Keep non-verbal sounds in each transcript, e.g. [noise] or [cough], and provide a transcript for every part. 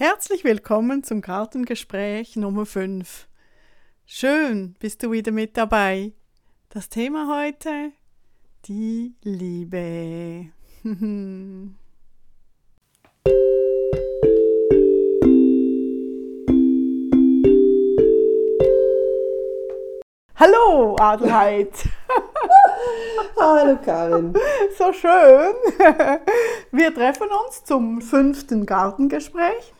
Herzlich willkommen zum Gartengespräch Nummer 5. Schön, bist du wieder mit dabei. Das Thema heute, die Liebe. [laughs] Hallo Adelheid. [laughs] Hallo Karin. So schön. [laughs] Wir treffen uns zum fünften Gartengespräch.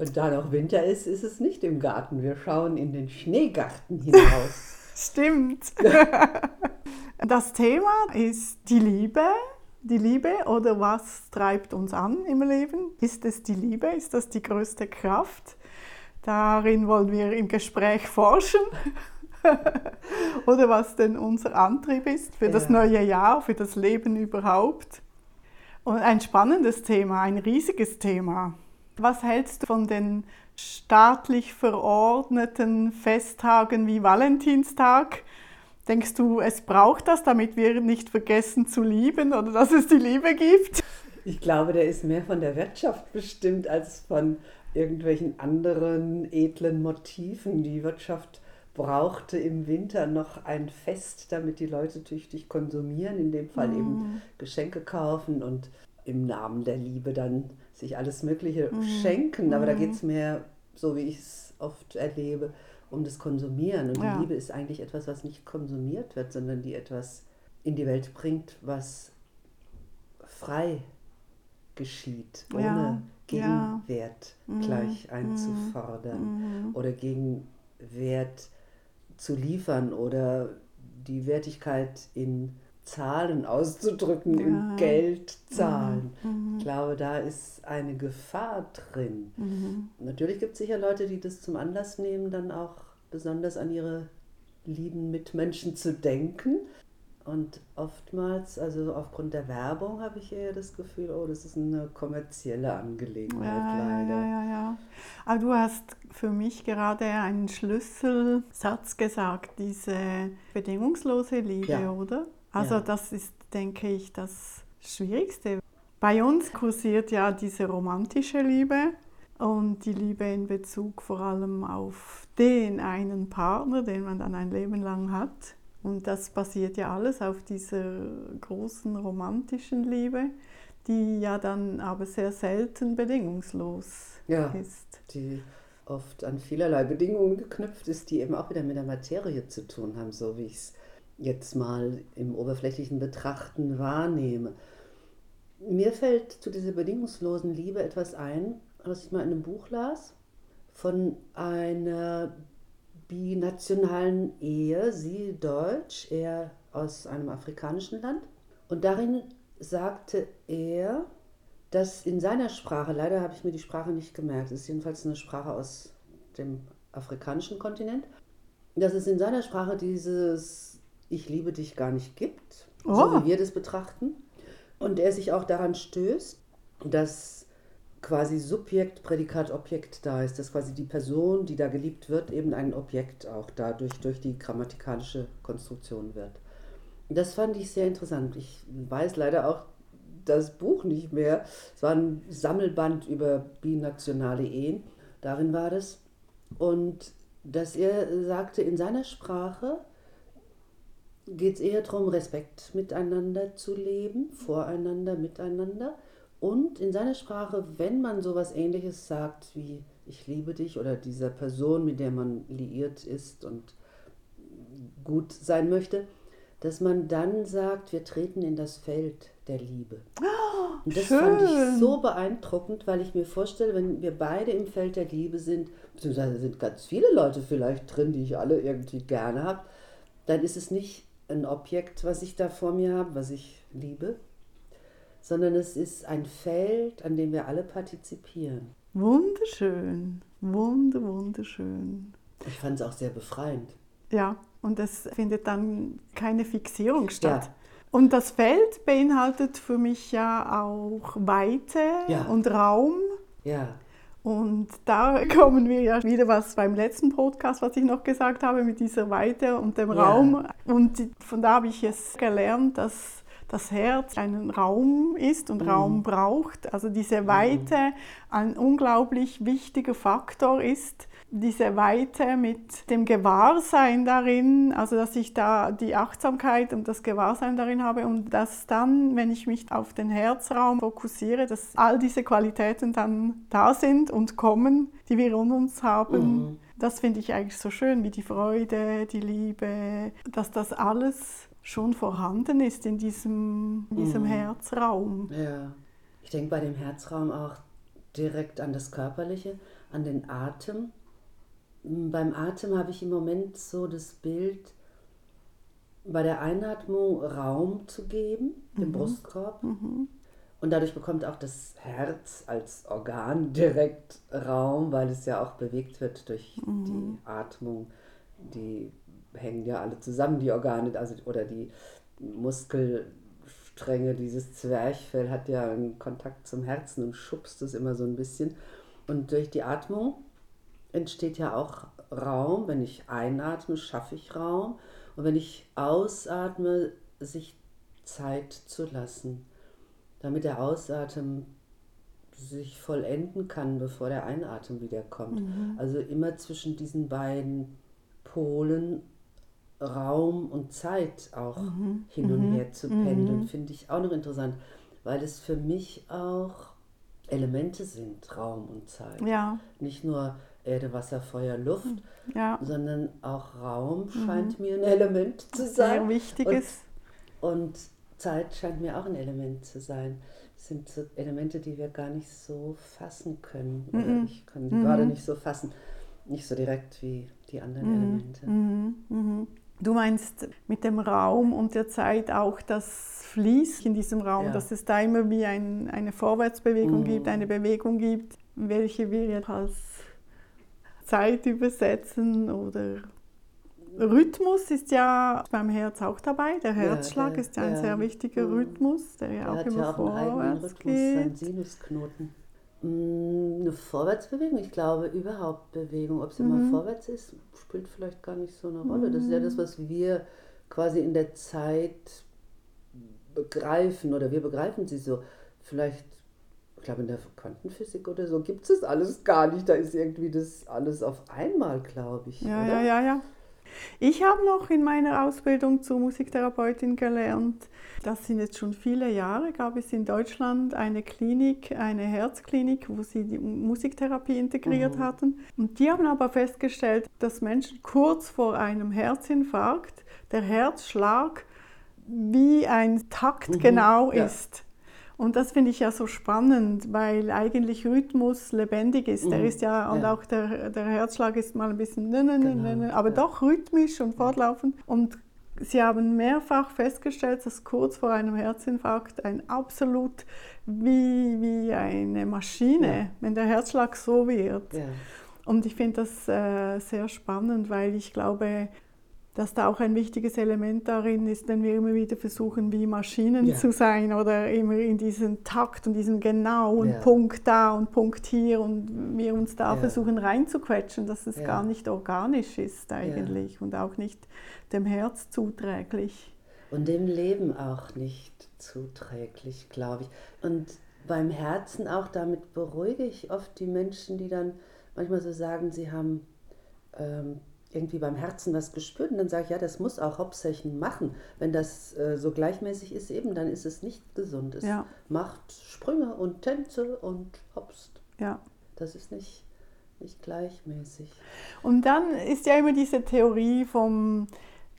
Und da noch Winter ist, ist es nicht im Garten. Wir schauen in den Schneegarten hinaus. [laughs] Stimmt. [laughs] Das Thema ist die Liebe. Die Liebe oder was treibt uns an im Leben? Ist es die Liebe? Ist das die größte Kraft? Darin wollen wir im Gespräch forschen. [laughs] oder was denn unser Antrieb ist für das neue Jahr, für das Leben überhaupt. Und ein spannendes Thema, ein riesiges Thema. Was hältst du von den staatlich verordneten Festtagen wie Valentinstag? Denkst du, es braucht das, damit wir nicht vergessen zu lieben oder dass es die Liebe gibt? Ich glaube, der ist mehr von der Wirtschaft bestimmt als von irgendwelchen anderen edlen Motiven. Die Wirtschaft brauchte im Winter noch ein Fest, damit die Leute tüchtig konsumieren, in dem Fall mm. eben Geschenke kaufen und im Namen der Liebe dann sich alles Mögliche mhm. schenken, aber mhm. da geht es mehr, so wie ich es oft erlebe, um das Konsumieren. Und ja. die Liebe ist eigentlich etwas, was nicht konsumiert wird, sondern die etwas in die Welt bringt, was frei geschieht, ohne ja. Gegenwert ja. Mhm. gleich einzufordern mhm. oder Gegenwert zu liefern oder die Wertigkeit in Zahlen auszudrücken, ja. in Geldzahlen. Mhm. Ich glaube, da ist eine Gefahr drin. Mhm. Natürlich gibt es sicher Leute, die das zum Anlass nehmen, dann auch besonders an ihre lieben Mitmenschen zu denken. Und oftmals, also aufgrund der Werbung, habe ich eher das Gefühl, oh, das ist eine kommerzielle Angelegenheit, ja, leider. Ja, ja, ja. Aber du hast für mich gerade einen Schlüsselsatz gesagt, diese bedingungslose Liebe, ja. oder? Also ja. das ist, denke ich, das Schwierigste. Bei uns kursiert ja diese romantische Liebe und die Liebe in Bezug vor allem auf den einen Partner, den man dann ein Leben lang hat. Und das basiert ja alles auf dieser großen romantischen Liebe, die ja dann aber sehr selten bedingungslos ja, ist. Die oft an vielerlei Bedingungen geknüpft ist, die eben auch wieder mit der Materie zu tun haben, so wie ich es jetzt mal im oberflächlichen Betrachten wahrnehme. Mir fällt zu dieser bedingungslosen Liebe etwas ein, was ich mal in einem Buch las, von einer binationalen Ehe, sie deutsch, er aus einem afrikanischen Land. Und darin sagte er, dass in seiner Sprache, leider habe ich mir die Sprache nicht gemerkt, ist jedenfalls eine Sprache aus dem afrikanischen Kontinent, dass es in seiner Sprache dieses ich liebe dich gar nicht gibt, oh. so wie wir das betrachten. Und er sich auch daran stößt, dass quasi Subjekt, Prädikat, Objekt da ist, dass quasi die Person, die da geliebt wird, eben ein Objekt auch dadurch durch die grammatikalische Konstruktion wird. Das fand ich sehr interessant. Ich weiß leider auch das Buch nicht mehr. Es war ein Sammelband über binationale Ehen. Darin war das. Und dass er sagte, in seiner Sprache geht es eher darum, Respekt miteinander zu leben, voreinander, miteinander. Und in seiner Sprache, wenn man sowas ähnliches sagt wie ich liebe dich oder dieser Person, mit der man liiert ist und gut sein möchte, dass man dann sagt, wir treten in das Feld der Liebe. Oh, und das schön. fand ich so beeindruckend, weil ich mir vorstelle, wenn wir beide im Feld der Liebe sind, beziehungsweise sind ganz viele Leute vielleicht drin, die ich alle irgendwie gerne habe, dann ist es nicht ein Objekt, was ich da vor mir habe, was ich liebe, sondern es ist ein Feld, an dem wir alle partizipieren. Wunderschön, wunder, wunderschön. Ich fand es auch sehr befreiend. Ja, und es findet dann keine Fixierung statt. Ja. Und das Feld beinhaltet für mich ja auch Weite ja. und Raum. Ja. Und da [laughs] kommen wir ja wieder was beim letzten Podcast, was ich noch gesagt habe, mit dieser Weite und dem ja. Raum. Und von da habe ich es gelernt, dass das Herz einen Raum ist und mhm. Raum braucht. Also diese Weite ein unglaublich wichtiger Faktor ist diese Weite mit dem Gewahrsein darin, also dass ich da die Achtsamkeit und das Gewahrsein darin habe und dass dann, wenn ich mich auf den Herzraum fokussiere, dass all diese Qualitäten dann da sind und kommen, die wir in uns haben. Mhm. Das finde ich eigentlich so schön, wie die Freude, die Liebe, dass das alles schon vorhanden ist in diesem, in diesem mhm. Herzraum. Ja, ich denke bei dem Herzraum auch direkt an das Körperliche, an den Atem beim Atem habe ich im Moment so das Bild, bei der Einatmung Raum zu geben, mhm. dem Brustkorb. Mhm. Und dadurch bekommt auch das Herz als Organ [laughs] direkt Raum, weil es ja auch bewegt wird durch mhm. die Atmung. Die hängen ja alle zusammen, die Organe, also, oder die Muskelstränge, dieses Zwerchfell hat ja einen Kontakt zum Herzen und schubst es immer so ein bisschen. Und durch die Atmung entsteht ja auch Raum. Wenn ich einatme, schaffe ich Raum. Und wenn ich ausatme, sich Zeit zu lassen, damit der Ausatmen sich vollenden kann, bevor der Einatmen wieder kommt. Mhm. Also immer zwischen diesen beiden Polen Raum und Zeit auch mhm. hin und mhm. her zu pendeln, mhm. finde ich auch noch interessant, weil es für mich auch Elemente sind, Raum und Zeit. Ja. Nicht nur Erde, Wasser, Feuer, Luft, hm, ja. sondern auch Raum mhm. scheint mhm. mir ein Element zu sein. Sehr wichtiges. Und, und Zeit scheint mir auch ein Element zu sein. Das sind so Elemente, die wir gar nicht so fassen können. Mhm. ich kann die mhm. gerade nicht so fassen. Nicht so direkt wie die anderen mhm. Elemente. Mhm. Du meinst mit dem Raum und der Zeit auch das Fließ in diesem Raum, ja. dass es da immer wie ein, eine Vorwärtsbewegung gibt, eine Bewegung gibt, welche wir jetzt als Zeit übersetzen oder Rhythmus ist ja beim Herz auch dabei. Der Herzschlag ja, der, ist ja ein sehr wichtiger mhm. Rhythmus, der ja der auch immer ja auch vorwärts Rhythmus, geht. Sinusknoten. Mm, eine Vorwärtsbewegung, ich glaube überhaupt Bewegung, ob sie mhm. mal vorwärts ist, spielt vielleicht gar nicht so eine Rolle. Das ist ja das, mhm. was wir quasi in der Zeit begreifen oder wir begreifen sie so. Vielleicht ich glaube, in der Quantenphysik oder so gibt es das alles gar nicht. Da ist irgendwie das alles auf einmal, glaube ich. Ja, oder? ja, ja, ja. Ich habe noch in meiner Ausbildung zur Musiktherapeutin gelernt. Das sind jetzt schon viele Jahre, gab es in Deutschland eine Klinik, eine Herzklinik, wo sie die Musiktherapie integriert mhm. hatten. Und die haben aber festgestellt, dass Menschen kurz vor einem Herzinfarkt der Herzschlag wie ein Takt mhm. genau ja. ist. Und das finde ich ja so spannend, weil eigentlich Rhythmus lebendig ist. Mhm. Der ist ja, und ja. auch der, der Herzschlag ist mal ein bisschen, ne, ne, genau. ne, aber ja. doch rhythmisch und fortlaufend. Und Sie haben mehrfach festgestellt, dass kurz vor einem Herzinfarkt ein absolut wie, wie eine Maschine, ja. wenn der Herzschlag so wird. Und ich finde das äh, sehr spannend, weil ich glaube, dass da auch ein wichtiges Element darin ist, wenn wir immer wieder versuchen, wie Maschinen ja. zu sein oder immer in diesen Takt und diesen genauen ja. Punkt da und Punkt hier und wir uns da ja. versuchen reinzuquetschen, dass es gar nicht organisch ist eigentlich und auch nicht dem Herz zuträglich. Und dem Leben auch nicht zuträglich, glaube ich. Und beim Herzen auch, damit beruhige ich oft die Menschen, die dann manchmal so sagen, sie haben ähm, irgendwie beim Herzen was gespürt und dann sage ich, ja, das muss auch Hopsechen machen. Wenn das äh, so gleichmäßig ist eben, dann ist es nicht gesund. Es ja. macht Sprünge und Tänze und hopst. Ja. Das ist nicht, nicht gleichmäßig. Und dann ist ja immer diese Theorie vom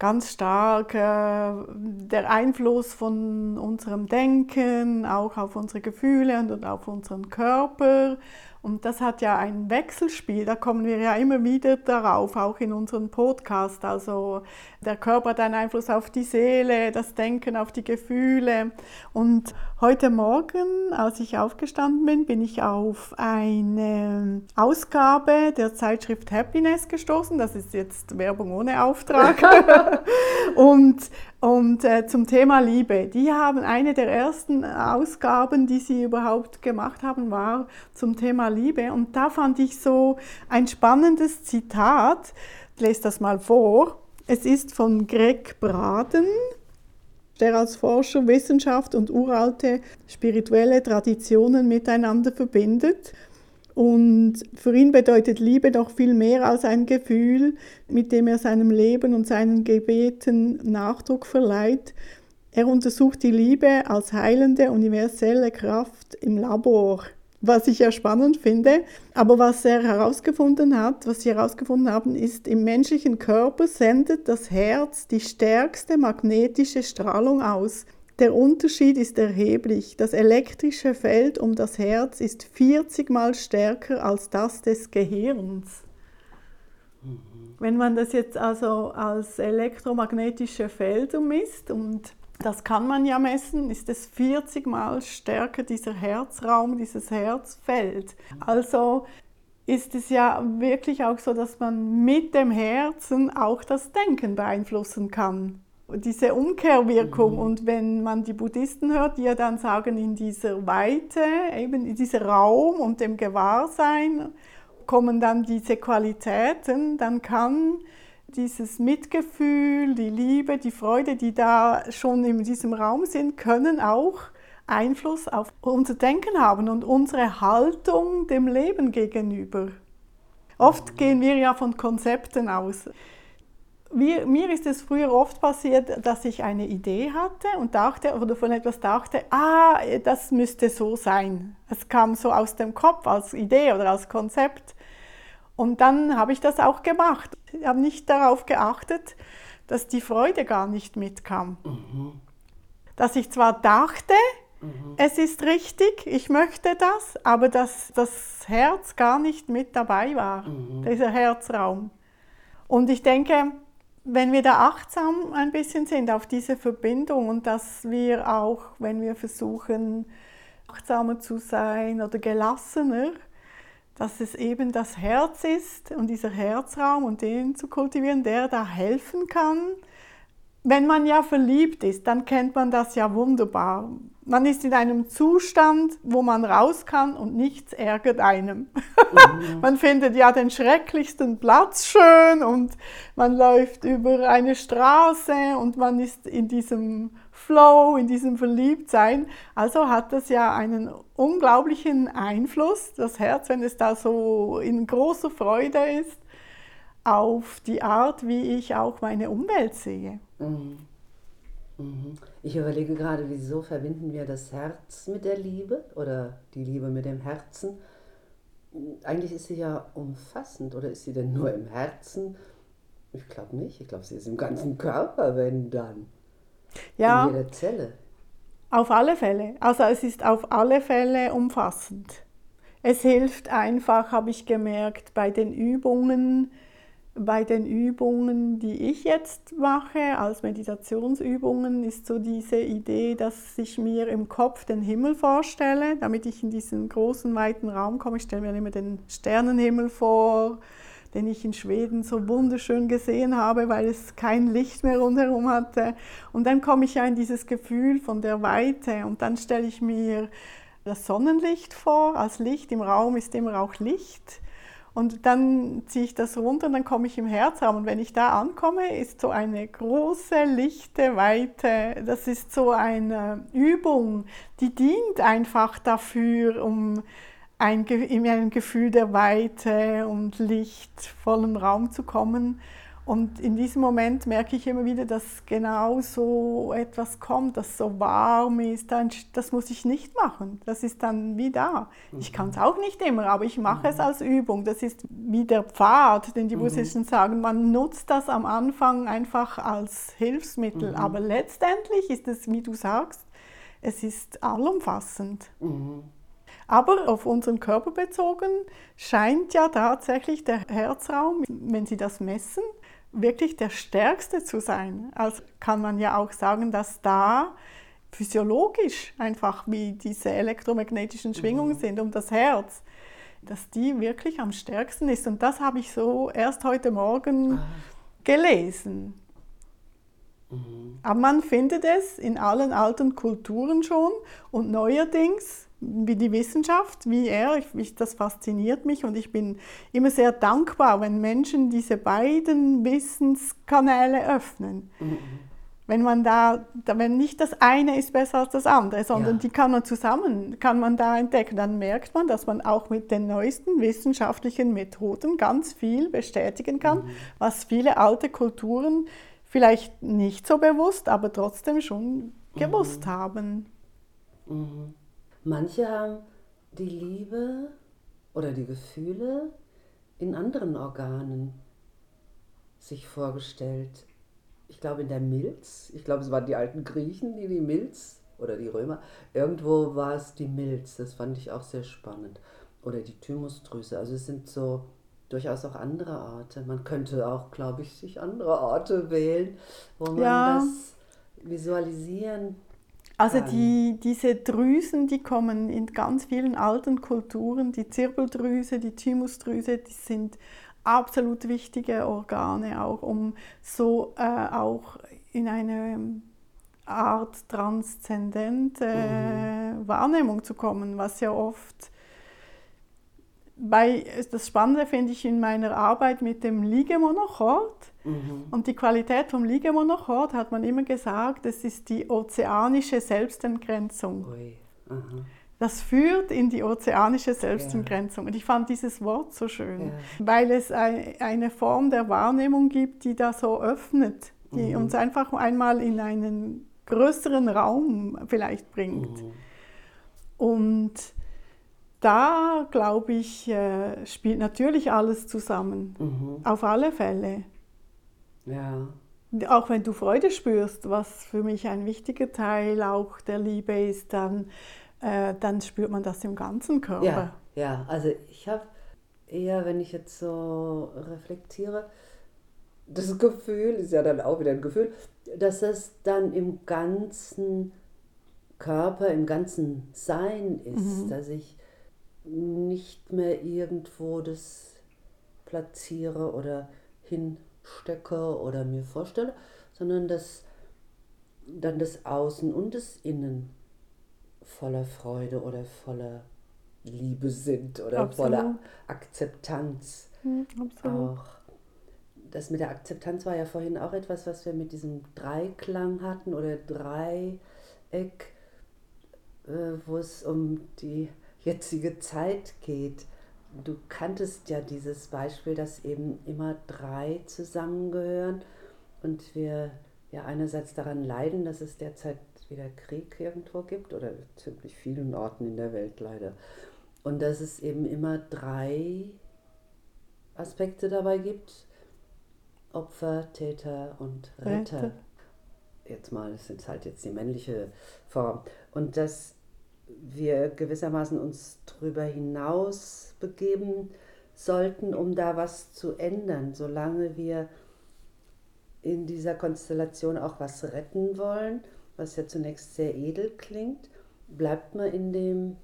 ganz stark äh, der Einfluss von unserem Denken, auch auf unsere Gefühle und auf unseren Körper. Und das hat ja ein Wechselspiel, da kommen wir ja immer wieder darauf, auch in unserem Podcast. Also der Körper hat einen Einfluss auf die Seele, das Denken auf die Gefühle. Und heute Morgen, als ich aufgestanden bin, bin ich auf eine Ausgabe der Zeitschrift Happiness gestoßen. Das ist jetzt Werbung ohne Auftrag. [laughs] und und äh, zum Thema Liebe, die haben eine der ersten Ausgaben, die sie überhaupt gemacht haben, war zum Thema Liebe. Und da fand ich so ein spannendes Zitat. Ich lese das mal vor. Es ist von Greg Braden. der als Forscher Wissenschaft und uralte spirituelle Traditionen miteinander verbindet. Und für ihn bedeutet Liebe doch viel mehr als ein Gefühl, mit dem er seinem Leben und seinen Gebeten Nachdruck verleiht. Er untersucht die Liebe als heilende universelle Kraft im Labor was ich ja spannend finde. Aber was er herausgefunden hat, was sie herausgefunden haben, ist, im menschlichen Körper sendet das Herz die stärkste magnetische Strahlung aus. Der Unterschied ist erheblich. Das elektrische Feld um das Herz ist 40 mal stärker als das des Gehirns. Wenn man das jetzt also als elektromagnetische Felder misst und das kann man ja messen, ist es 40 mal stärker, dieser Herzraum, dieses Herzfeld. Also ist es ja wirklich auch so, dass man mit dem Herzen auch das Denken beeinflussen kann. Diese Umkehrwirkung. Mhm. Und wenn man die Buddhisten hört, die ja dann sagen, in dieser Weite, eben in diesem Raum und dem Gewahrsein kommen dann diese Qualitäten, dann kann dieses Mitgefühl, die Liebe, die Freude, die da schon in diesem Raum sind, können auch Einfluss auf unser Denken haben und unsere Haltung dem Leben gegenüber. Oft gehen wir ja von Konzepten aus. Wir, mir ist es früher oft passiert, dass ich eine Idee hatte und dachte oder von etwas dachte, ah, das müsste so sein. Es kam so aus dem Kopf als Idee oder als Konzept. Und dann habe ich das auch gemacht. Ich habe nicht darauf geachtet, dass die Freude gar nicht mitkam. Mhm. Dass ich zwar dachte, mhm. es ist richtig, ich möchte das, aber dass das Herz gar nicht mit dabei war, mhm. dieser Herzraum. Und ich denke, wenn wir da achtsam ein bisschen sind auf diese Verbindung und dass wir auch, wenn wir versuchen, achtsamer zu sein oder gelassener, dass es eben das Herz ist und dieser Herzraum und den zu kultivieren, der da helfen kann. Wenn man ja verliebt ist, dann kennt man das ja wunderbar. Man ist in einem Zustand, wo man raus kann und nichts ärgert einem. Mhm. [laughs] man findet ja den schrecklichsten Platz schön und man läuft über eine Straße und man ist in diesem Flow, in diesem Verliebtsein. Also hat das ja einen unglaublichen Einfluss, das Herz, wenn es da so in großer Freude ist, auf die Art, wie ich auch meine Umwelt sehe. Mhm. Mhm. Ich überlege gerade, wieso verbinden wir das Herz mit der Liebe oder die Liebe mit dem Herzen? Eigentlich ist sie ja umfassend oder ist sie denn nur im Herzen? Ich glaube nicht. Ich glaube, sie ist im ganzen Körper, wenn dann. Ja. In jeder Zelle. Auf alle Fälle. Also es ist auf alle Fälle umfassend. Es hilft einfach, habe ich gemerkt, bei den Übungen, bei den Übungen, die ich jetzt mache, als Meditationsübungen, ist so diese Idee, dass ich mir im Kopf den Himmel vorstelle, damit ich in diesen großen, weiten Raum komme. Ich stelle mir immer den Sternenhimmel vor, den ich in Schweden so wunderschön gesehen habe, weil es kein Licht mehr rundherum hatte. Und dann komme ich ja in dieses Gefühl von der Weite und dann stelle ich mir das Sonnenlicht vor. Als Licht im Raum ist immer auch Licht. Und dann ziehe ich das runter und dann komme ich im Herzraum. Und wenn ich da ankomme, ist so eine große, lichte Weite. Das ist so eine Übung, die dient einfach dafür, um ein, in ein Gefühl der Weite und lichtvollen Raum zu kommen. Und in diesem Moment merke ich immer wieder, dass genau so etwas kommt, das so warm ist. Das muss ich nicht machen. Das ist dann wie da. Ich kann es auch nicht immer, aber ich mache es mhm. als Übung. Das ist wie der Pfad, den die mhm. Buddhisten sagen. Man nutzt das am Anfang einfach als Hilfsmittel. Mhm. Aber letztendlich ist es, wie du sagst, es ist allumfassend. Mhm. Aber auf unseren Körper bezogen scheint ja tatsächlich der Herzraum, wenn Sie das messen, wirklich der stärkste zu sein. Also kann man ja auch sagen, dass da physiologisch einfach wie diese elektromagnetischen Schwingungen mhm. sind um das Herz, dass die wirklich am stärksten ist. Und das habe ich so erst heute Morgen ah. gelesen. Mhm. Aber man findet es in allen alten Kulturen schon und neuerdings wie die Wissenschaft, wie er. Ich, das fasziniert mich und ich bin immer sehr dankbar, wenn Menschen diese beiden Wissenskanäle öffnen. Mhm. wenn man da, wenn nicht das eine ist besser als das andere, sondern ja. die kann man zusammen, kann man da entdecken, dann merkt man, dass man auch mit den neuesten wissenschaftlichen Methoden ganz viel bestätigen kann, mhm. was viele alte Kulturen vielleicht nicht so bewusst, aber trotzdem schon gewusst mhm. haben. Manche haben die Liebe oder die Gefühle in anderen Organen sich vorgestellt. Ich glaube in der Milz, ich glaube es waren die alten Griechen, die die Milz oder die Römer, irgendwo war es die Milz, das fand ich auch sehr spannend. Oder die Thymusdrüse, also es sind so durchaus auch andere Orte. Man könnte auch, glaube ich, sich andere Orte wählen, wo man ja. das visualisieren also die, diese Drüsen, die kommen in ganz vielen alten Kulturen, die Zirbeldrüse, die Thymusdrüse, die sind absolut wichtige Organe, auch um so äh, auch in eine Art transzendente mhm. Wahrnehmung zu kommen, was ja oft bei, das Spannende finde ich in meiner Arbeit mit dem Liegemonochord. Mhm. Und die Qualität vom Liegemonochord hat man immer gesagt, es ist die ozeanische Selbstentgrenzung. Das führt in die ozeanische Selbstentgrenzung. Ja. Und ich fand dieses Wort so schön, ja. weil es eine Form der Wahrnehmung gibt, die da so öffnet, die mhm. uns einfach einmal in einen größeren Raum vielleicht bringt. Mhm. Und da, glaube ich, äh, spielt natürlich alles zusammen. Mhm. Auf alle Fälle. Ja. Auch wenn du Freude spürst, was für mich ein wichtiger Teil auch der Liebe ist, dann, äh, dann spürt man das im ganzen Körper. Ja, ja. also ich habe eher, wenn ich jetzt so reflektiere, das Gefühl, ist ja dann auch wieder ein Gefühl, dass es dann im ganzen Körper, im ganzen Sein ist, mhm. dass ich nicht mehr irgendwo das platziere oder hinstecke oder mir vorstelle, sondern dass dann das Außen und das Innen voller Freude oder voller Liebe sind oder Absolut. voller Akzeptanz. Mhm, auch. Das mit der Akzeptanz war ja vorhin auch etwas, was wir mit diesem Dreiklang hatten oder Dreieck, äh, wo es um die jetzige Zeit geht. Du kanntest ja dieses Beispiel, dass eben immer drei zusammengehören und wir ja einerseits daran leiden, dass es derzeit wieder Krieg irgendwo gibt oder ziemlich vielen Orten in der Welt leider. Und dass es eben immer drei Aspekte dabei gibt. Opfer, Täter und Retter. Retter. Jetzt mal, das ist halt jetzt die männliche Form. Und dass wir gewissermaßen uns darüber hinaus begeben sollten, um da was zu ändern, solange wir in dieser Konstellation auch was retten wollen, was ja zunächst sehr edel klingt, bleibt man in dem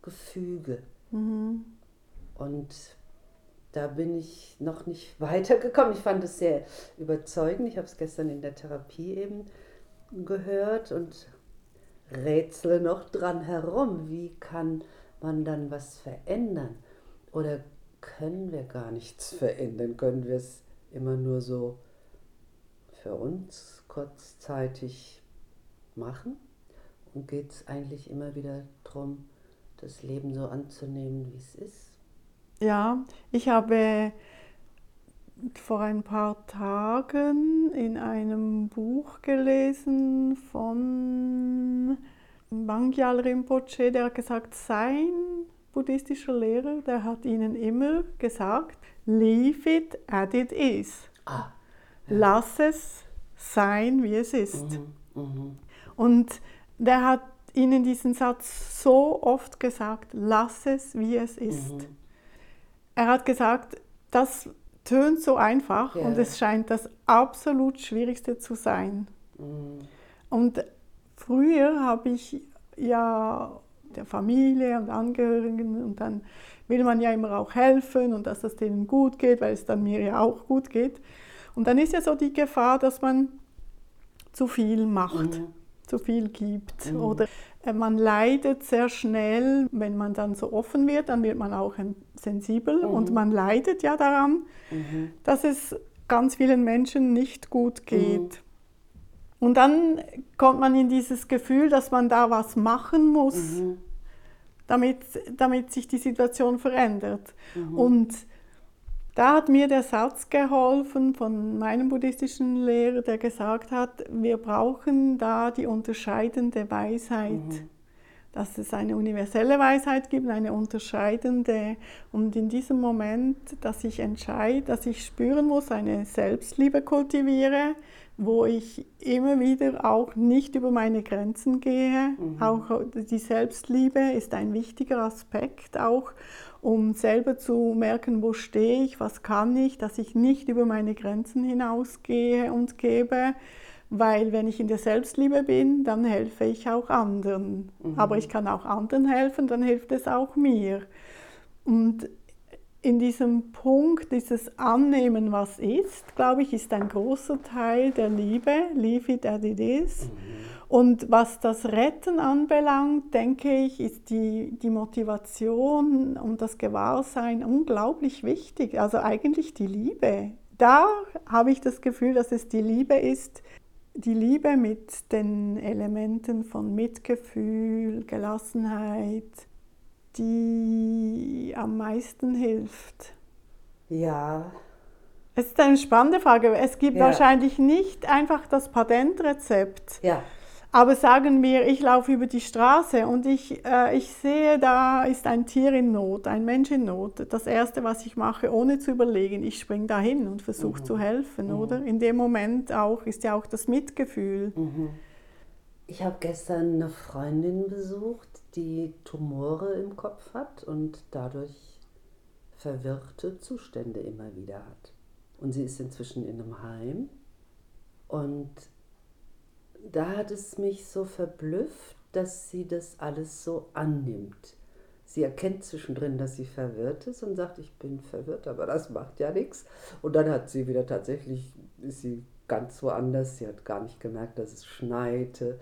Gefüge. Mhm. Und da bin ich noch nicht [laughs] weitergekommen. Ich fand es sehr überzeugend. Ich habe es gestern in der Therapie eben gehört und rätsle noch dran herum. Wie kann man dann was verändern? Oder können wir gar nichts verändern? Können wir es immer nur so für uns kurzzeitig machen? Und geht es eigentlich immer wieder darum, das Leben so anzunehmen, wie es ist? Ja, ich habe vor ein paar Tagen in einem Buch gelesen von Bangyal Rinpoche, der hat gesagt, sein buddhistischer Lehrer, der hat ihnen immer gesagt, leave it as it is. Ah, ja. Lass es sein, wie es ist. Mhm, mh. Und der hat ihnen diesen Satz so oft gesagt, lass es, wie es ist. Mhm. Er hat gesagt, das tönt so einfach yeah. und es scheint das absolut Schwierigste zu sein. Mm. Und früher habe ich ja der Familie und Angehörigen und dann will man ja immer auch helfen und dass es denen gut geht, weil es dann mir ja auch gut geht. Und dann ist ja so die Gefahr, dass man zu viel macht, mm. zu viel gibt mm. oder man leidet sehr schnell, wenn man dann so offen wird, dann wird man auch sensibel mhm. und man leidet ja daran, mhm. dass es ganz vielen Menschen nicht gut geht. Und dann kommt man in dieses Gefühl, dass man da was machen muss, mhm. damit, damit sich die Situation verändert. Mhm. Und da hat mir der Satz geholfen von meinem buddhistischen Lehrer, der gesagt hat, wir brauchen da die unterscheidende Weisheit. Mhm. Dass es eine universelle Weisheit gibt, eine unterscheidende. Und in diesem Moment, dass ich entscheide, dass ich spüren muss, eine Selbstliebe kultiviere, wo ich immer wieder auch nicht über meine Grenzen gehe. Mhm. Auch die Selbstliebe ist ein wichtiger Aspekt auch um selber zu merken, wo stehe ich, was kann ich, dass ich nicht über meine Grenzen hinausgehe und gebe. Weil wenn ich in der Selbstliebe bin, dann helfe ich auch anderen. Mhm. Aber ich kann auch anderen helfen, dann hilft es auch mir. Und in diesem Punkt, dieses Annehmen, was ist, glaube ich, ist ein großer Teil der Liebe. Leave it as it is. Mhm. Und was das Retten anbelangt, denke ich, ist die, die Motivation und das Gewahrsein unglaublich wichtig. Also eigentlich die Liebe. Da habe ich das Gefühl, dass es die Liebe ist, die Liebe mit den Elementen von Mitgefühl, Gelassenheit, die am meisten hilft. Ja. Es ist eine spannende Frage. Es gibt ja. wahrscheinlich nicht einfach das Patentrezept. Ja. Aber sagen wir, ich laufe über die Straße und ich, äh, ich sehe, da ist ein Tier in Not, ein Mensch in Not. Das Erste, was ich mache, ohne zu überlegen, ich springe dahin und versuche mhm. zu helfen, mhm. oder? In dem Moment auch ist ja auch das Mitgefühl. Mhm. Ich habe gestern eine Freundin besucht, die Tumore im Kopf hat und dadurch verwirrte Zustände immer wieder hat. Und sie ist inzwischen in einem Heim und da hat es mich so verblüfft, dass sie das alles so annimmt. Sie erkennt zwischendrin, dass sie verwirrt ist und sagt, ich bin verwirrt, aber das macht ja nichts. Und dann hat sie wieder tatsächlich, ist sie ganz woanders. Sie hat gar nicht gemerkt, dass es schneite.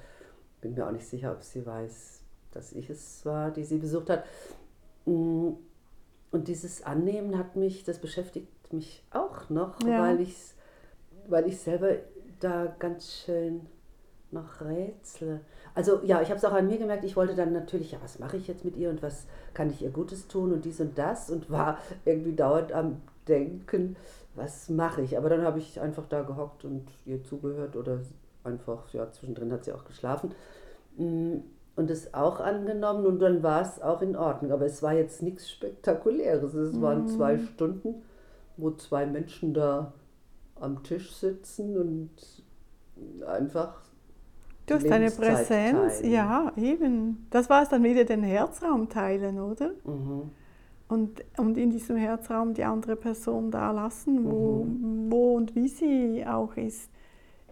Bin mir auch nicht sicher, ob sie weiß, dass ich es war, die sie besucht hat. Mm, und dieses Annehmen hat mich, das beschäftigt mich auch noch, ja. weil ich weil ich selber da ganz schön noch Rätsel. Also ja, ich habe es auch an mir gemerkt, ich wollte dann natürlich, ja, was mache ich jetzt mit ihr und was kann ich ihr Gutes tun und dies und das und war irgendwie dauernd am Denken, was mache ich. Aber dann habe ich einfach da gehockt und ihr zugehört oder einfach, ja, zwischendrin hat sie auch geschlafen mm, und es auch angenommen und dann war es auch in Ordnung. Aber es war jetzt nichts Spektakuläres. Es waren zwei mhm. Stunden, wo zwei Menschen da am Tisch sitzen und einfach Du hast eine Präsenz, teilen. ja, eben. Das war es dann wieder den Herzraum teilen, oder? Mhm. Und, und in diesem Herzraum die andere Person da lassen, wo, mhm. wo und wie sie auch ist.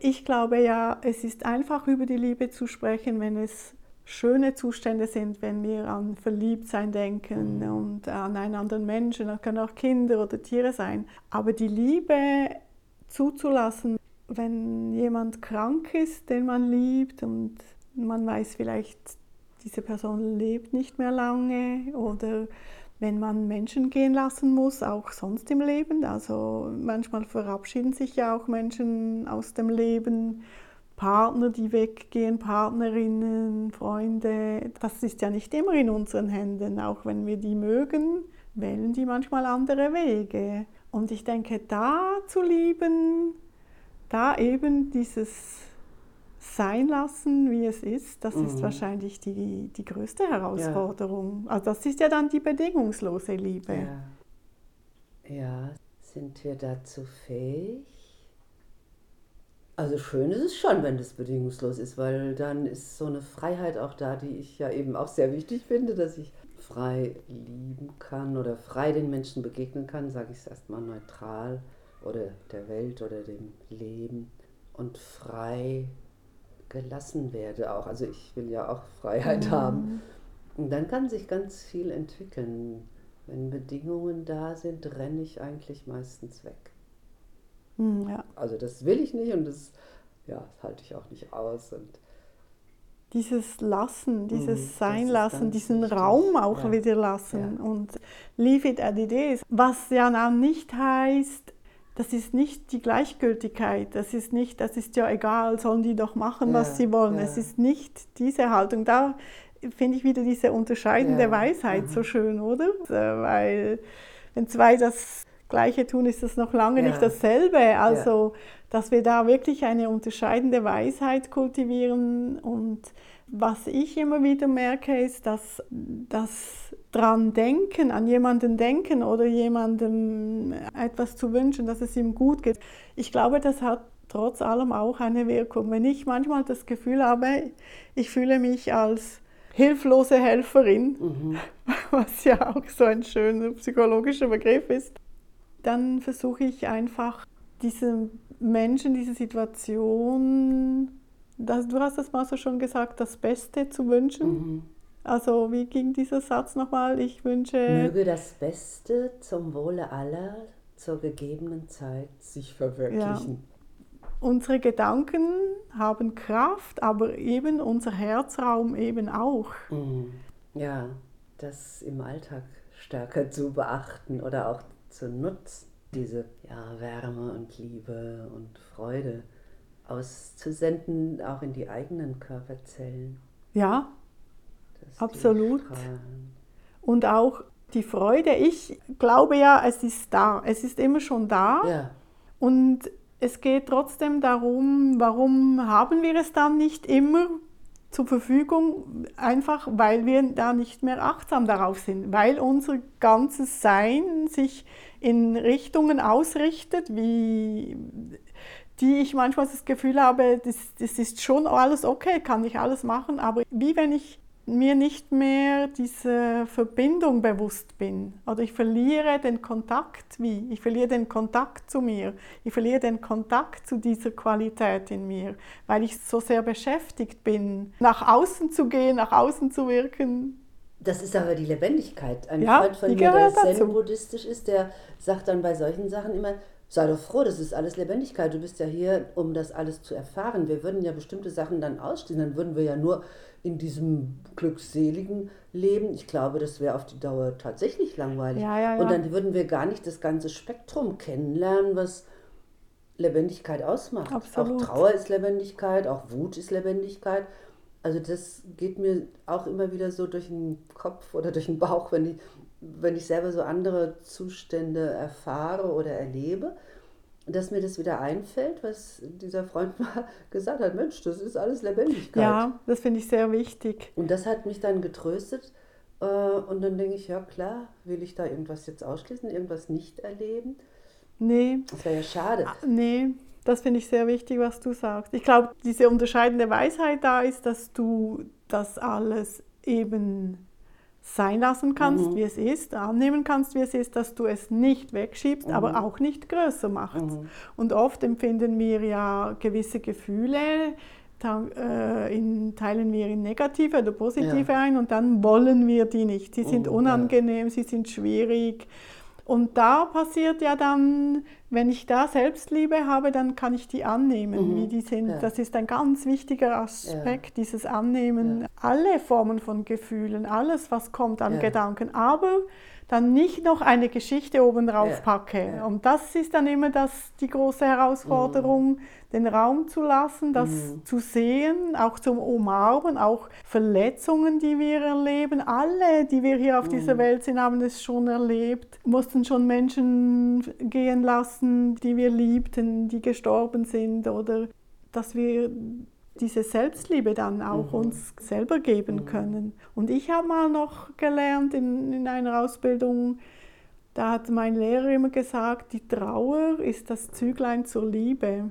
Ich glaube ja, es ist einfach über die Liebe zu sprechen, wenn es schöne Zustände sind, wenn wir an Verliebtsein denken mhm. und an einen anderen Menschen, das können auch Kinder oder Tiere sein. Aber die Liebe zuzulassen, wenn jemand krank ist, den man liebt und man weiß vielleicht, diese Person lebt nicht mehr lange oder wenn man Menschen gehen lassen muss, auch sonst im Leben. Also manchmal verabschieden sich ja auch Menschen aus dem Leben, Partner, die weggehen, Partnerinnen, Freunde. Das ist ja nicht immer in unseren Händen. Auch wenn wir die mögen, wählen die manchmal andere Wege. Und ich denke, da zu lieben, da eben dieses sein lassen, wie es ist, das mhm. ist wahrscheinlich die, die größte Herausforderung. Ja. Also das ist ja dann die bedingungslose Liebe. Ja. ja, sind wir dazu fähig? Also schön ist es schon, wenn das bedingungslos ist, weil dann ist so eine Freiheit auch da, die ich ja eben auch sehr wichtig finde, dass ich frei lieben kann oder frei den Menschen begegnen kann, sage ich es erstmal neutral oder der Welt oder dem Leben und frei gelassen werde auch. Also ich will ja auch Freiheit mhm. haben. Und dann kann sich ganz viel entwickeln. Wenn Bedingungen da sind, renne ich eigentlich meistens weg. Mhm, ja. Also das will ich nicht und das, ja, das halte ich auch nicht aus. Und dieses Lassen, dieses mhm, Sein lassen, diesen wichtig. Raum auch ja. wieder lassen ja. und leave it as it is. Was ja dann nicht heißt, das ist nicht die Gleichgültigkeit, das ist nicht, das ist ja egal, sollen die doch machen, was sie wollen. Es ist nicht diese Haltung. Da finde ich wieder diese unterscheidende. Weisheit mhm. so schön, oder? Weil wenn zwei das Gleiche tun, ist das noch lange nicht dasselbe. Also, dass wir da wirklich eine unterscheidende Weisheit kultivieren und was ich immer wieder merke, ist, dass das dran denken, an jemanden denken oder jemandem etwas zu wünschen, dass es ihm gut geht. Ich glaube, das hat trotz allem auch eine Wirkung. Wenn ich manchmal das Gefühl habe, ich fühle mich als hilflose Helferin, mhm. [laughs] was ja auch so ein schöner psychologischer Begriff ist, dann versuche ich einfach diese Menschen, diese Situation das, du hast es mal so schon gesagt, das Beste zu wünschen. Mhm. Also wie ging dieser Satz nochmal? Ich wünsche... Möge das Beste zum Wohle aller zur gegebenen Zeit sich verwirklichen. Ja. Unsere Gedanken haben Kraft, aber eben unser Herzraum eben auch. Mhm. Ja, das im Alltag stärker zu beachten oder auch zu nutzen, diese ja, Wärme und Liebe und Freude auszusenden, auch in die eigenen Körperzellen. Ja, absolut. Und auch die Freude, ich glaube ja, es ist da, es ist immer schon da. Ja. Und es geht trotzdem darum, warum haben wir es dann nicht immer zur Verfügung, einfach weil wir da nicht mehr achtsam darauf sind, weil unser ganzes Sein sich in Richtungen ausrichtet, wie die ich manchmal das Gefühl habe, das, das ist schon alles okay, kann ich alles machen, aber wie wenn ich mir nicht mehr diese Verbindung bewusst bin oder ich verliere den Kontakt, wie? Ich verliere den Kontakt zu mir, ich verliere den Kontakt zu dieser Qualität in mir, weil ich so sehr beschäftigt bin, nach außen zu gehen, nach außen zu wirken. Das ist aber die Lebendigkeit. Ein ja, Freund von mir, der zen-buddhistisch ist, der sagt dann bei solchen Sachen immer, sei doch froh, das ist alles Lebendigkeit. Du bist ja hier, um das alles zu erfahren. Wir würden ja bestimmte Sachen dann ausschließen, dann würden wir ja nur in diesem glückseligen Leben. Ich glaube, das wäre auf die Dauer tatsächlich langweilig. Ja, ja, ja. Und dann würden wir gar nicht das ganze Spektrum kennenlernen, was Lebendigkeit ausmacht. Absolut. Auch Trauer ist Lebendigkeit, auch Wut ist Lebendigkeit. Also das geht mir auch immer wieder so durch den Kopf oder durch den Bauch, wenn ich wenn ich selber so andere Zustände erfahre oder erlebe, dass mir das wieder einfällt, was dieser Freund [laughs] mal gesagt hat, Mensch, das ist alles Lebendigkeit. Ja, das finde ich sehr wichtig. Und das hat mich dann getröstet. Äh, und dann denke ich, ja klar, will ich da irgendwas jetzt ausschließen, irgendwas nicht erleben? Nee. Das wäre ja schade. Ah, nee, das finde ich sehr wichtig, was du sagst. Ich glaube, diese unterscheidende Weisheit da ist, dass du das alles eben sein lassen kannst, mhm. wie es ist, annehmen kannst, wie es ist, dass du es nicht wegschiebst, mhm. aber auch nicht größer machst. Mhm. Und oft empfinden wir ja gewisse Gefühle, äh, in, teilen wir in negative oder positive ja. ein und dann wollen wir die nicht. Sie sind oh, unangenehm, ja. sie sind schwierig und da passiert ja dann, wenn ich da Selbstliebe habe, dann kann ich die annehmen, mhm. wie die sind. Ja. Das ist ein ganz wichtiger Aspekt, ja. dieses Annehmen, ja. alle Formen von Gefühlen, alles, was kommt an Gedanken. Aber dann nicht noch eine Geschichte obendrauf ja, packe. Ja. Und das ist dann immer das, die große Herausforderung, mhm. den Raum zu lassen, das mhm. zu sehen, auch zum Umarmen, auch Verletzungen, die wir erleben. Alle, die wir hier auf mhm. dieser Welt sind, haben es schon erlebt, mussten schon Menschen gehen lassen, die wir liebten, die gestorben sind oder dass wir diese Selbstliebe dann auch mhm. uns selber geben mhm. können. Und ich habe mal noch gelernt in, in einer Ausbildung, da hat mein Lehrer immer gesagt, die Trauer ist das Züglein zur Liebe.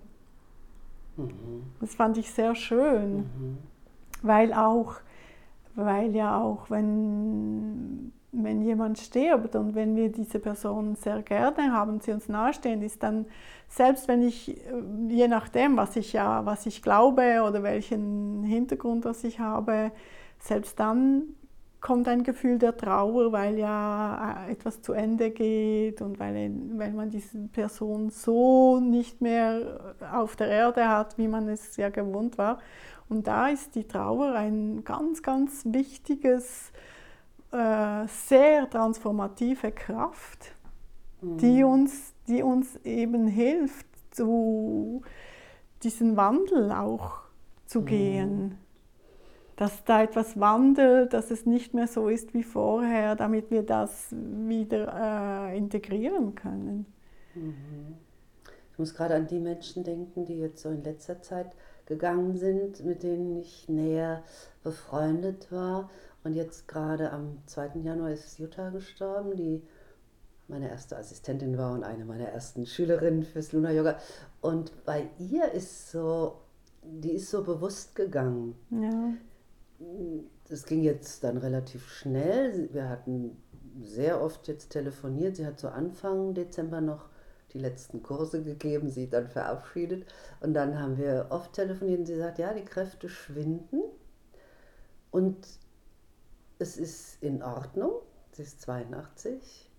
Mhm. Das fand ich sehr schön, mhm. weil auch, weil ja auch, wenn wenn jemand stirbt und wenn wir diese Person sehr gerne haben, sie uns nahestehen, ist dann, selbst wenn ich, äh, je nachdem, was ich ja, was ich glaube oder welchen Hintergrund was ich habe, selbst dann kommt ein Gefühl der Trauer, weil ja äh, etwas zu Ende geht und weil, weil man diese Person so nicht mehr auf der Erde hat, wie man es ja gewohnt war. Und da ist die Trauer ein ganz, ganz wichtiges äh, sehr transformative Kraft, mhm. die, uns, die uns eben hilft, zu diesen Wandel auch zu mhm. gehen. Dass da etwas wandelt, dass es nicht mehr so ist wie vorher, damit wir das wieder äh, integrieren können. Mhm. Ich muss gerade an die Menschen denken, die jetzt so in letzter Zeit gegangen sind, mit denen ich näher befreundet war. Und jetzt gerade am 2. Januar ist Jutta gestorben, die meine erste Assistentin war und eine meiner ersten Schülerinnen fürs Luna Yoga. Und bei ihr ist so, die ist so bewusst gegangen. Ja. Das ging jetzt dann relativ schnell. Wir hatten sehr oft jetzt telefoniert. Sie hat zu Anfang Dezember noch die letzten Kurse gegeben, sie dann verabschiedet. Und dann haben wir oft telefoniert und sie sagt, ja, die Kräfte schwinden und es ist in Ordnung. Sie ist 82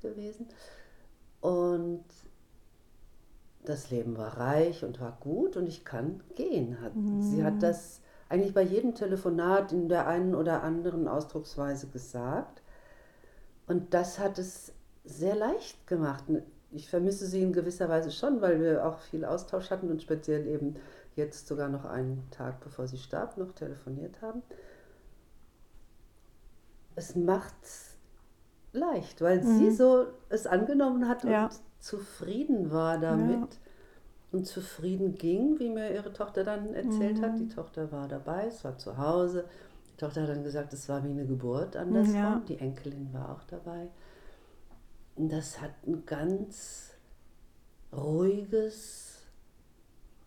gewesen und das Leben war reich und war gut und ich kann gehen. Hat, mhm. Sie hat das eigentlich bei jedem Telefonat in der einen oder anderen Ausdrucksweise gesagt. Und das hat es sehr leicht gemacht ich vermisse sie in gewisser Weise schon, weil wir auch viel Austausch hatten und speziell eben jetzt sogar noch einen Tag bevor sie starb noch telefoniert haben. Es macht leicht, weil mhm. sie so es angenommen hat ja. und zufrieden war damit ja. und zufrieden ging, wie mir ihre Tochter dann erzählt mhm. hat. Die Tochter war dabei, es war zu Hause. Die Tochter hat dann gesagt, es war wie eine Geburt andersrum. Ja. Die Enkelin war auch dabei das hat ein ganz ruhiges,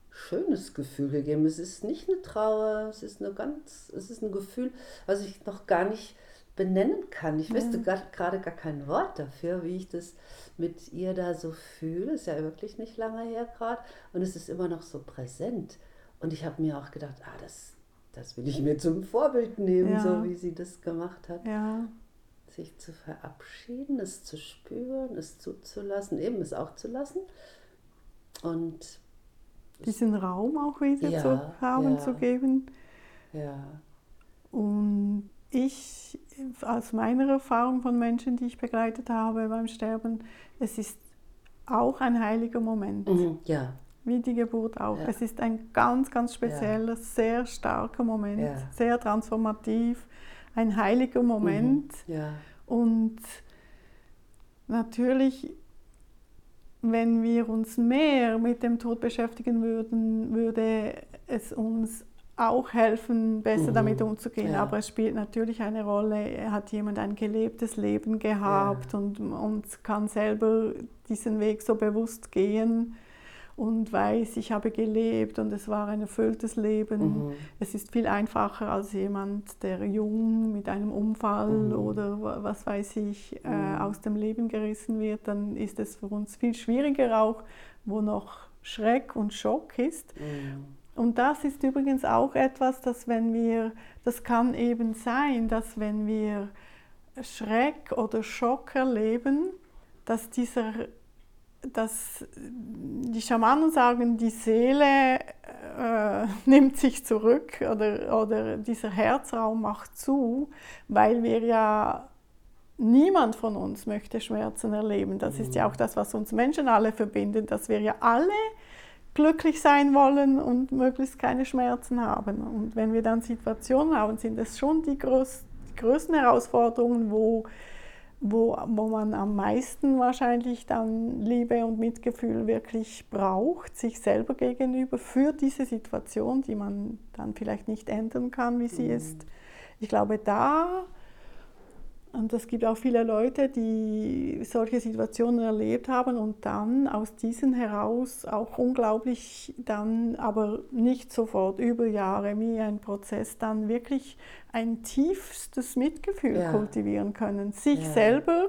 schönes Gefühl gegeben. Es ist nicht eine Trauer, es ist eine ganz, es ist ein Gefühl, was ich noch gar nicht benennen kann. Ich ja. wüsste gerade gar kein Wort dafür, wie ich das mit ihr da so fühle. Ist ja wirklich nicht lange her gerade und es ist immer noch so präsent. Und ich habe mir auch gedacht, ah, das, das will ich mir zum Vorbild nehmen, ja. so wie sie das gemacht hat. Ja sich zu verabschieden, es zu spüren, es zuzulassen, eben es auch zu lassen. Und diesen Raum auch wieder ja, zu haben zu geben. Ja. Und ich, aus meiner Erfahrung von Menschen, die ich begleitet habe beim Sterben, es ist auch ein heiliger Moment. Mhm, ja. Wie die Geburt auch. Ja. Es ist ein ganz, ganz spezieller, sehr starker Moment, sehr transformativ ein heiliger Moment. Mhm, ja. Und natürlich, wenn wir uns mehr mit dem Tod beschäftigen würden, würde es uns auch helfen, besser mhm. damit umzugehen. Ja. Aber es spielt natürlich eine Rolle, hat jemand ein gelebtes Leben gehabt ja. und, und kann selber diesen Weg so bewusst gehen und weiß, ich habe gelebt und es war ein erfülltes Leben. Mhm. Es ist viel einfacher als jemand, der jung mit einem Unfall mhm. oder was weiß ich äh, mhm. aus dem Leben gerissen wird. Dann ist es für uns viel schwieriger auch, wo noch Schreck und Schock ist. Mhm. Und das ist übrigens auch etwas, dass wenn wir, das kann eben sein, dass wenn wir Schreck oder Schock erleben, dass dieser dass die Schamanen sagen, die Seele äh, [laughs] nimmt sich zurück oder, oder dieser Herzraum macht zu, weil wir ja, niemand von uns möchte Schmerzen erleben. Das mhm. ist ja auch das, was uns Menschen alle verbindet, dass wir ja alle glücklich sein wollen und möglichst keine Schmerzen haben. Und wenn wir dann Situationen haben, sind es schon die, größ die größten Herausforderungen, wo wo, wo man am meisten wahrscheinlich dann Liebe und Mitgefühl wirklich braucht, sich selber gegenüber für diese Situation, die man dann vielleicht nicht ändern kann, wie sie mhm. ist. Ich glaube, da und es gibt auch viele Leute, die solche Situationen erlebt haben und dann aus diesen heraus auch unglaublich dann, aber nicht sofort über Jahre, wie ein Prozess, dann wirklich ein tiefstes Mitgefühl ja. kultivieren können, sich ja. selber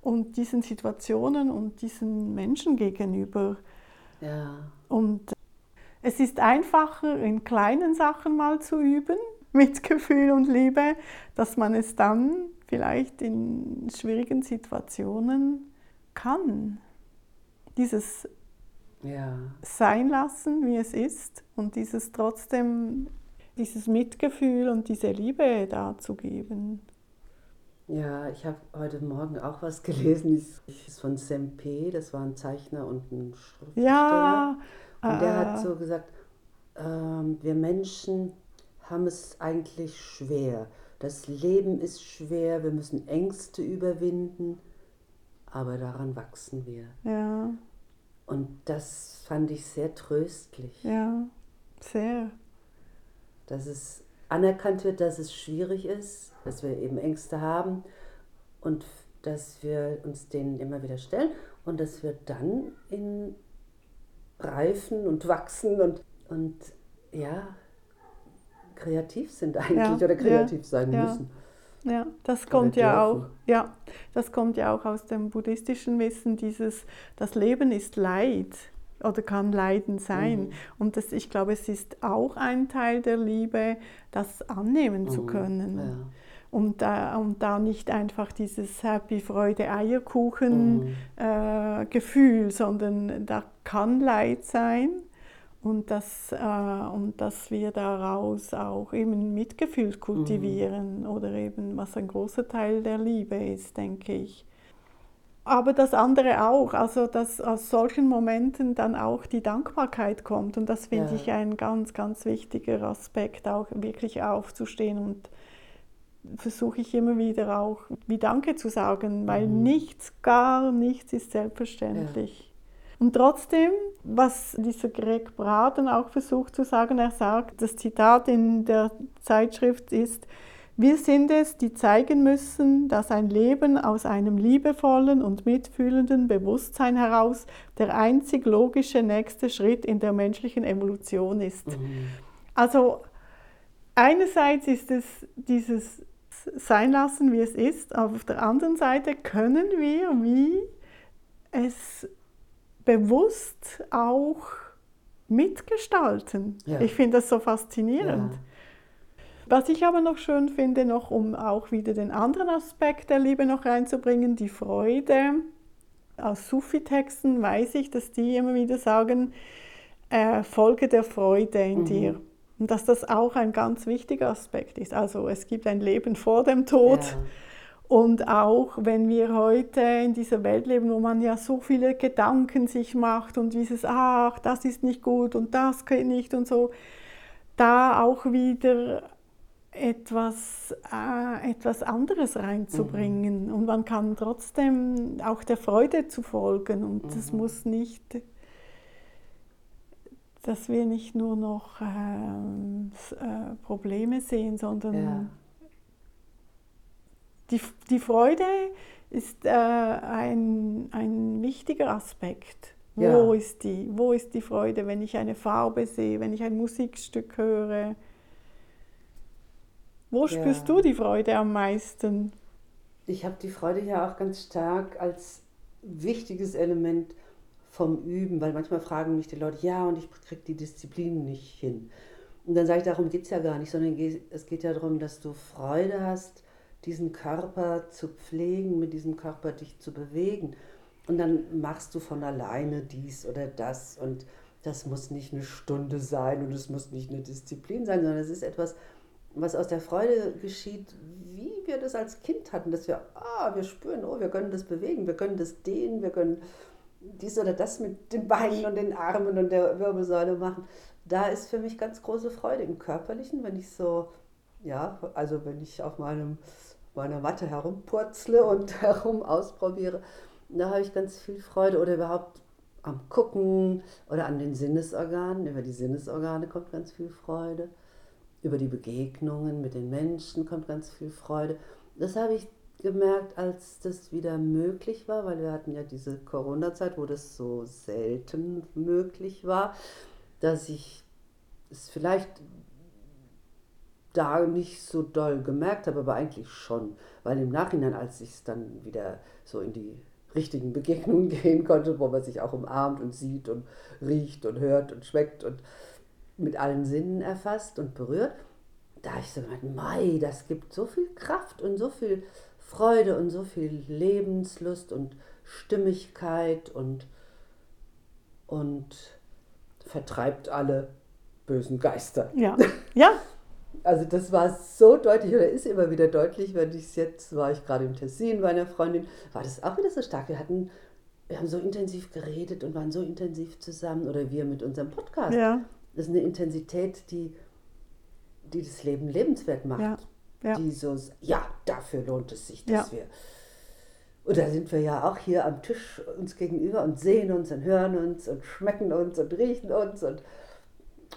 und diesen Situationen und diesen Menschen gegenüber. Ja. Und es ist einfacher, in kleinen Sachen mal zu üben, [laughs] Mitgefühl und Liebe, dass man es dann vielleicht in schwierigen Situationen kann. Dieses ja. Sein lassen, wie es ist und dieses trotzdem, dieses Mitgefühl und diese Liebe dazu geben. Ja, ich habe heute Morgen auch was gelesen. Das ist von Sempe, das war ein Zeichner und ein Schriftsteller. Ja. Und der hat so gesagt, ähm, wir Menschen haben es eigentlich schwer. Das Leben ist schwer, wir müssen Ängste überwinden, aber daran wachsen wir. Ja. Und das fand ich sehr tröstlich. Ja, sehr. Dass es anerkannt wird, dass es schwierig ist, dass wir eben Ängste haben und dass wir uns denen immer wieder stellen und dass wir dann in reifen und wachsen und, und ja, kreativ sind eigentlich ja, oder kreativ ja, sein ja. müssen. Ja, das kommt ja auch, ja, das kommt ja auch aus dem buddhistischen Wissen, dieses, das Leben ist Leid oder kann Leiden sein. Mhm. Und das, ich glaube, es ist auch ein Teil der Liebe, das annehmen mhm. zu können. Und, da, und da nicht einfach dieses Happy Freude Eierkuchen mhm. äh, Gefühl, sondern da kann Leid sein und dass, äh, und dass wir daraus auch eben Mitgefühl kultivieren mhm. oder eben was ein großer Teil der Liebe ist, denke ich. Aber das andere auch, also dass aus solchen Momenten dann auch die Dankbarkeit kommt und das finde ja. ich ein ganz, ganz wichtiger Aspekt, auch wirklich aufzustehen und versuche ich immer wieder auch wie Danke zu sagen, weil mhm. nichts, gar nichts ist selbstverständlich. Ja. Und trotzdem, was dieser Greg Braden auch versucht zu sagen, er sagt, das Zitat in der Zeitschrift ist, wir sind es, die zeigen müssen, dass ein Leben aus einem liebevollen und mitfühlenden Bewusstsein heraus der einzig logische nächste Schritt in der menschlichen Evolution ist. Mhm. Also einerseits ist es dieses Sein lassen, wie es ist, aber auf der anderen Seite können wir wie es bewusst auch mitgestalten. Ja. Ich finde das so faszinierend. Ja. Was ich aber noch schön finde, noch um auch wieder den anderen Aspekt der Liebe noch reinzubringen, die Freude. Aus Sufi-Texten weiß ich, dass die immer wieder sagen, äh, Folge der Freude in mhm. dir. Und dass das auch ein ganz wichtiger Aspekt ist. Also es gibt ein Leben vor dem Tod. Ja. Und auch wenn wir heute in dieser Welt leben, wo man ja so viele Gedanken sich macht und dieses, ach, das ist nicht gut und das geht nicht und so, da auch wieder etwas, äh, etwas anderes reinzubringen. Mhm. Und man kann trotzdem auch der Freude zu folgen. Und es mhm. muss nicht, dass wir nicht nur noch ähm, äh, Probleme sehen, sondern ja. Die, die Freude ist äh, ein, ein wichtiger Aspekt. Wo, ja. ist die, wo ist die Freude, wenn ich eine Farbe sehe, wenn ich ein Musikstück höre? Wo spürst ja. du die Freude am meisten? Ich habe die Freude ja auch ganz stark als wichtiges Element vom Üben, weil manchmal fragen mich die Leute, ja, und ich kriege die Disziplin nicht hin. Und dann sage ich, darum geht es ja gar nicht, sondern es geht ja darum, dass du Freude hast, diesen Körper zu pflegen, mit diesem Körper dich zu bewegen. Und dann machst du von alleine dies oder das. Und das muss nicht eine Stunde sein und es muss nicht eine Disziplin sein, sondern es ist etwas, was aus der Freude geschieht, wie wir das als Kind hatten, dass wir, ah, wir spüren, oh, wir können das bewegen, wir können das dehnen, wir können dies oder das mit den Beinen und den Armen und der Wirbelsäule machen. Da ist für mich ganz große Freude im Körperlichen, wenn ich so, ja, also wenn ich auf meinem, meiner Matte herumpurzle und [laughs] herum ausprobiere, da habe ich ganz viel Freude oder überhaupt am Gucken oder an den Sinnesorganen. Über die Sinnesorgane kommt ganz viel Freude über die Begegnungen mit den Menschen kommt ganz viel Freude. Das habe ich gemerkt, als das wieder möglich war, weil wir hatten ja diese Corona-Zeit, wo das so selten möglich war, dass ich es vielleicht da nicht so doll gemerkt habe, aber eigentlich schon, weil im Nachhinein, als ich es dann wieder so in die richtigen Begegnungen [laughs] gehen konnte, wo man sich auch umarmt und sieht und riecht und hört und schmeckt und mit allen Sinnen erfasst und berührt. Da habe ich so gemeint, Mai, das gibt so viel Kraft und so viel Freude und so viel Lebenslust und Stimmigkeit und, und vertreibt alle bösen Geister. Ja, [laughs] ja. Also das war so deutlich oder ist immer wieder deutlich, wenn ich es jetzt, war ich gerade im Tessin bei einer Freundin, war das auch wieder so stark. Wir hatten, wir haben so intensiv geredet und waren so intensiv zusammen oder wir mit unserem Podcast. Ja. Das ist eine Intensität, die, die das Leben lebenswert macht. Ja. Ja. Die so, ja, dafür lohnt es sich, dass Ja. wir. Und da sind wir ja auch hier am Tisch uns gegenüber und sehen uns und hören uns und schmecken uns und riechen uns und,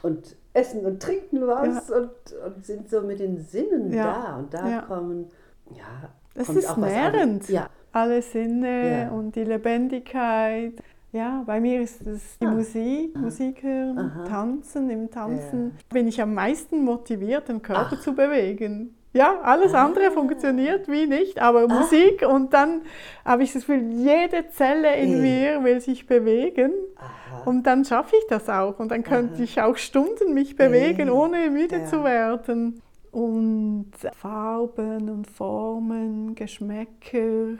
und essen und trinken was und, und sind so mit den Sinnen Ja. da. Und da Ja. kommen, ja, Es kommt ist auch was nährend. Ja, Alle Sinne Ja. und die Lebendigkeit. Ja, bei mir ist es die Ah. Musik, Musik hören, Aha. tanzen. Im Tanzen bin ich am meisten motiviert, den Körper zu bewegen. Ja, alles Ah. andere funktioniert wie nicht, aber Musik und dann habe ich das Gefühl, jede Zelle in mir will sich bewegen aha. und dann schaffe ich das auch und dann könnte Aha. ich auch Stunden mich bewegen, ohne müde Ja. zu werden. Und Farben und Formen, Geschmäcker,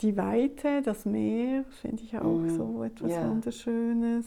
die Weite, das Meer, finde ich auch Mhm. so etwas Ja. Wunderschönes.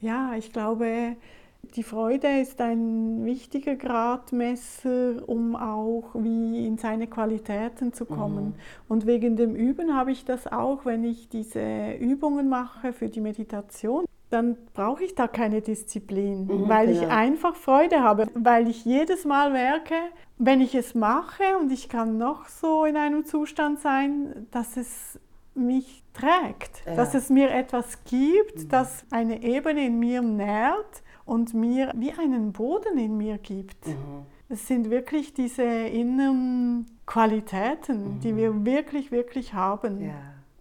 Ja, ich glaube, die Freude ist ein wichtiger Gradmesser, um auch wie in seine Qualitäten zu kommen. Mhm. Und wegen dem Üben habe ich das auch, wenn ich diese Übungen mache für die Meditation, dann brauche ich da keine Disziplin, Mhm, weil ich genau. einfach Freude habe, weil ich jedes Mal merke, wenn ich es mache und ich kann noch so in einem Zustand sein, dass es mich trägt, Ja. dass es mir etwas gibt, das eine Ebene in mir nährt und mir wie einen Boden in mir gibt. Mhm. Es sind wirklich diese inneren Qualitäten, die wir wirklich, wirklich haben. Ja.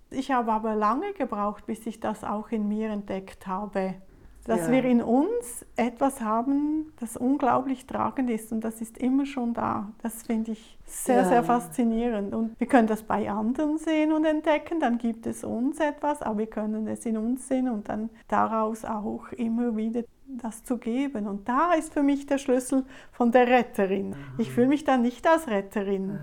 Ich habe aber lange gebraucht, bis ich das auch in mir entdeckt habe. Dass Ja. wir in uns etwas haben, das unglaublich tragend ist und das ist immer schon da. Das finde ich sehr, Ja. sehr faszinierend. Und wir können das bei anderen sehen und entdecken, dann gibt es uns etwas, aber wir können es in uns sehen und dann daraus auch immer wieder das zu geben. Und da ist für mich der Schlüssel von der Retterin. Ich fühle mich dann nicht als Retterin.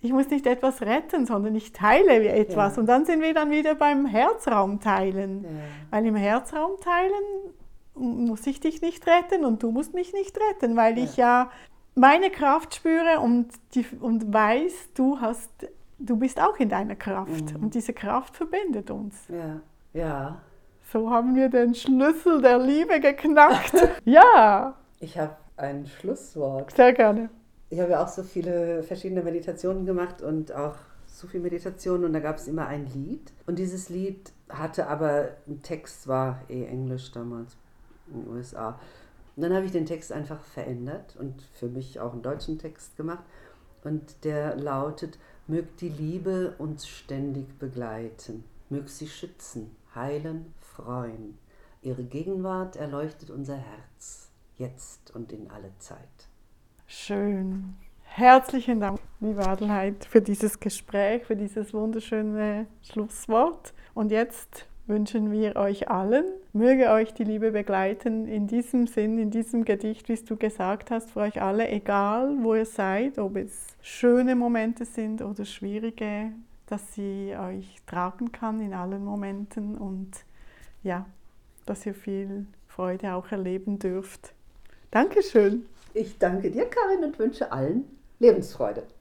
Ich muss nicht etwas retten, sondern ich teile etwas. Ja. Und dann sind wir dann wieder beim Herzraum teilen. Ja. Weil im Herzraum teilen muss ich dich nicht retten und du musst mich nicht retten, weil ich ja meine Kraft spüre und, die, und weiß, du, hast, du bist auch in deiner Kraft. Und diese Kraft verbindet uns. Ja. Ja. So haben wir den Schlüssel der Liebe geknackt. [laughs] ja, Ich habe ein Schlusswort. sehr gerne. Ich habe ja auch so viele verschiedene Meditationen gemacht und auch so viel Meditation und da gab es immer ein Lied. Und dieses Lied hatte aber, ein Text war eh Englisch damals in den USA. Und dann habe ich den Text einfach verändert und für mich auch einen deutschen Text gemacht. Und der lautet, mög die Liebe uns ständig begleiten, mög sie schützen, heilen, freuen. Ihre Gegenwart erleuchtet unser Herz, jetzt und in alle Zeit. Schön. Herzlichen Dank, liebe Adelheid, für dieses Gespräch, für dieses wunderschöne Schlusswort. Und jetzt wünschen wir euch allen, möge euch die Liebe begleiten in diesem Sinn, in diesem Gedicht, wie es du gesagt hast, für euch alle, egal wo ihr seid, ob es schöne Momente sind oder schwierige, dass sie euch tragen kann in allen Momenten und ja, dass ihr viel Freude auch erleben dürft. Dankeschön. Ich danke dir, Karin, und wünsche allen Lebensfreude.